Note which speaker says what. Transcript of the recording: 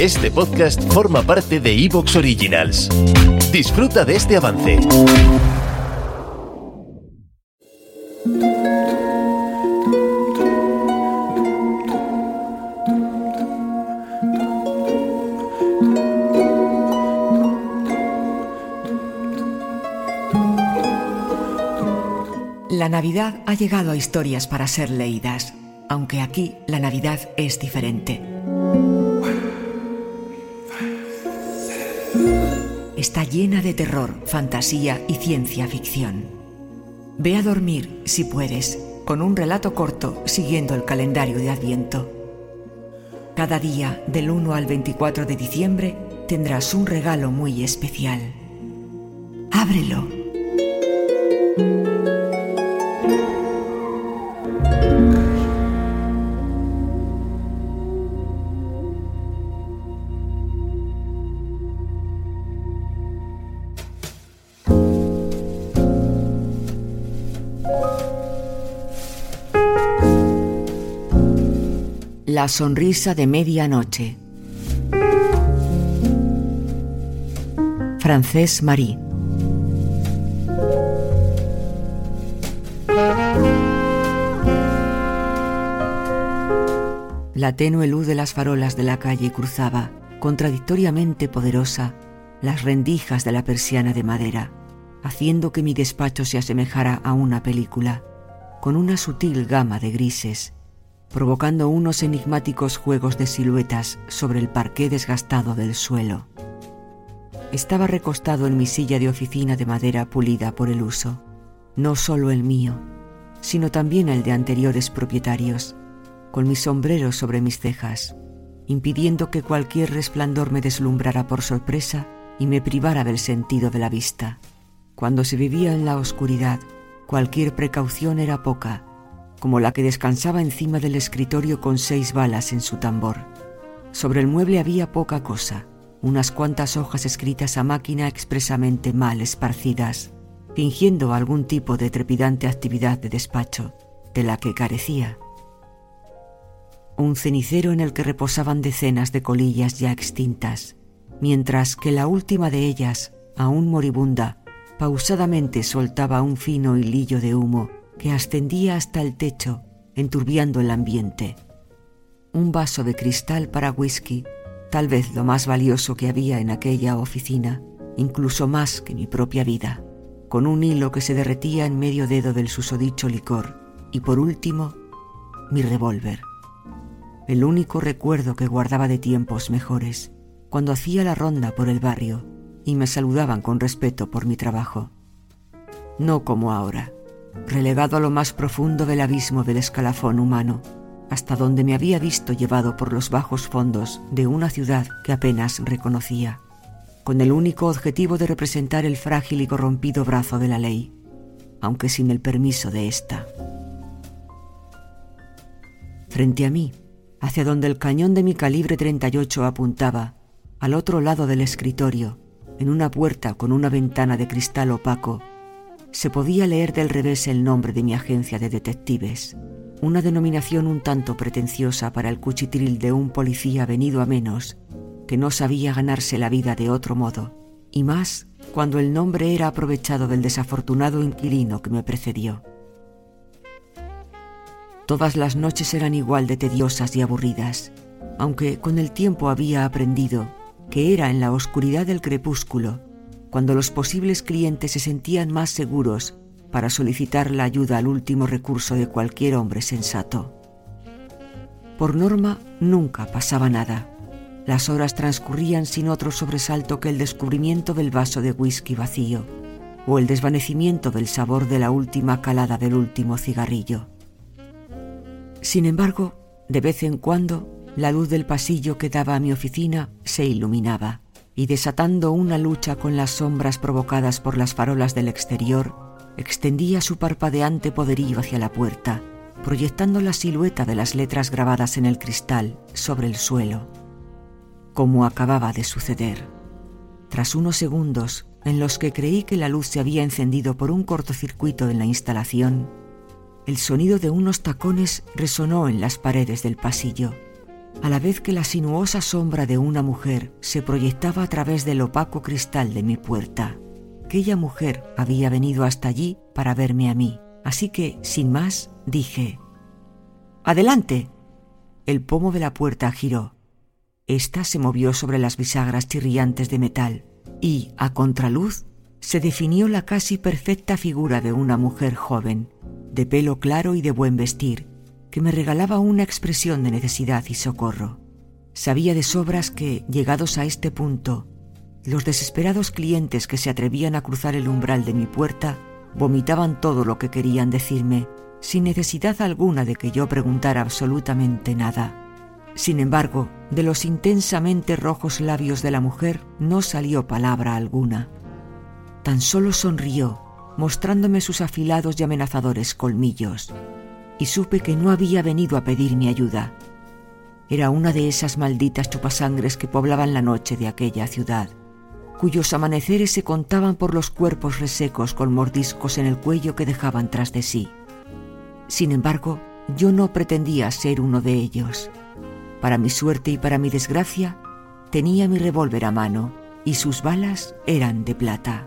Speaker 1: Este podcast forma parte de Evox Originals. Disfruta de este avance.
Speaker 2: La Navidad ha llegado a historias para ser leídas, aunque aquí la Navidad es diferente. Está llena de terror, fantasía y ciencia ficción. Ve a dormir, si puedes, con un relato corto siguiendo el calendario de Adviento. Cada día, del 1 al 24 de diciembre, tendrás un regalo muy especial. Ábrelo. La sonrisa de medianoche. Francés Marí. La tenue luz de las farolas de la calle cruzaba, contradictoriamente poderosa, las rendijas de la persiana de madera, haciendo que mi despacho se asemejara a una película, con una sutil gama de grises, provocando unos enigmáticos juegos de siluetas sobre el parqué desgastado del suelo. Estaba recostado en mi silla de oficina de madera pulida por el uso, no solo el mío, sino también el de anteriores propietarios, con mi sombrero sobre mis cejas, impidiendo que cualquier resplandor me deslumbrara por sorpresa y me privara del sentido de la vista. Cuando se vivía en la oscuridad, cualquier precaución era poca, como la que descansaba encima del escritorio con seis balas en su tambor. Sobre el mueble había poca cosa, unas cuantas hojas escritas a máquina expresamente mal esparcidas, fingiendo algún tipo de trepidante actividad de despacho, de la que carecía un cenicero en el que reposaban decenas de colillas ya extintas, mientras que la última de ellas, aún moribunda, pausadamente soltaba un fino hilillo de humo que ascendía hasta el techo, enturbiando el ambiente. Un vaso de cristal para whisky, tal vez lo más valioso que había en aquella oficina, incluso más que mi propia vida, con un hilo que se derretía en medio dedo del susodicho licor, y por último, mi revólver el único recuerdo que guardaba de tiempos mejores, cuando hacía la ronda por el barrio y me saludaban con respeto por mi trabajo. No como ahora, relegado a lo más profundo del abismo del escalafón humano, hasta donde me había visto llevado por los bajos fondos de una ciudad que apenas reconocía, con el único objetivo de representar el frágil y corrompido brazo de la ley, aunque sin el permiso de ésta. Frente a mí, hacia donde el cañón de mi calibre 38 apuntaba, al otro lado del escritorio, en una puerta con una ventana de cristal opaco, se podía leer del revés el nombre de mi agencia de detectives, una denominación un tanto pretenciosa para el cuchitril de un policía venido a menos, que no sabía ganarse la vida de otro modo, y más cuando el nombre era aprovechado del desafortunado inquilino que me precedió. Todas las noches eran igual de tediosas y aburridas, aunque con el tiempo había aprendido que era en la oscuridad del crepúsculo cuando los posibles clientes se sentían más seguros para solicitar la ayuda al último recurso de cualquier hombre sensato. Por norma, nunca pasaba nada. Las horas transcurrían sin otro sobresalto que el descubrimiento del vaso de whisky vacío o el desvanecimiento del sabor de la última calada del último cigarrillo. Sin embargo, de vez en cuando, la luz del pasillo que daba a mi oficina se iluminaba, y desatando una lucha con las sombras provocadas por las farolas del exterior, extendía su parpadeante poderío hacia la puerta, proyectando la silueta de las letras grabadas en el cristal sobre el suelo, como acababa de suceder. Tras unos segundos en los que creí que la luz se había encendido por un cortocircuito en la instalación, el sonido de unos tacones resonó en las paredes del pasillo, a la vez que la sinuosa sombra de una mujer se proyectaba a través del opaco cristal de mi puerta. Aquella mujer había venido hasta allí para verme a mí, así que, sin más, dije, Adelante. El pomo de la puerta giró. Esta se movió sobre las bisagras chirriantes de metal y, a contraluz, se definió la casi perfecta figura de una mujer joven, de pelo claro y de buen vestir, que me regalaba una expresión de necesidad y socorro. Sabía de sobras que, llegados a este punto, los desesperados clientes que se atrevían a cruzar el umbral de mi puerta vomitaban todo lo que querían decirme, sin necesidad alguna de que yo preguntara absolutamente nada. Sin embargo, de los intensamente rojos labios de la mujer no salió palabra alguna. Tan solo sonrió, mostrándome sus afilados y amenazadores colmillos, y supe que no había venido a pedir mi ayuda. Era una de esas malditas chupasangres que poblaban la noche de aquella ciudad, cuyos amaneceres se contaban por los cuerpos resecos con mordiscos en el cuello que dejaban tras de sí. Sin embargo, yo no pretendía ser uno de ellos. Para mi suerte y para mi desgracia, tenía mi revólver a mano y sus balas eran de plata.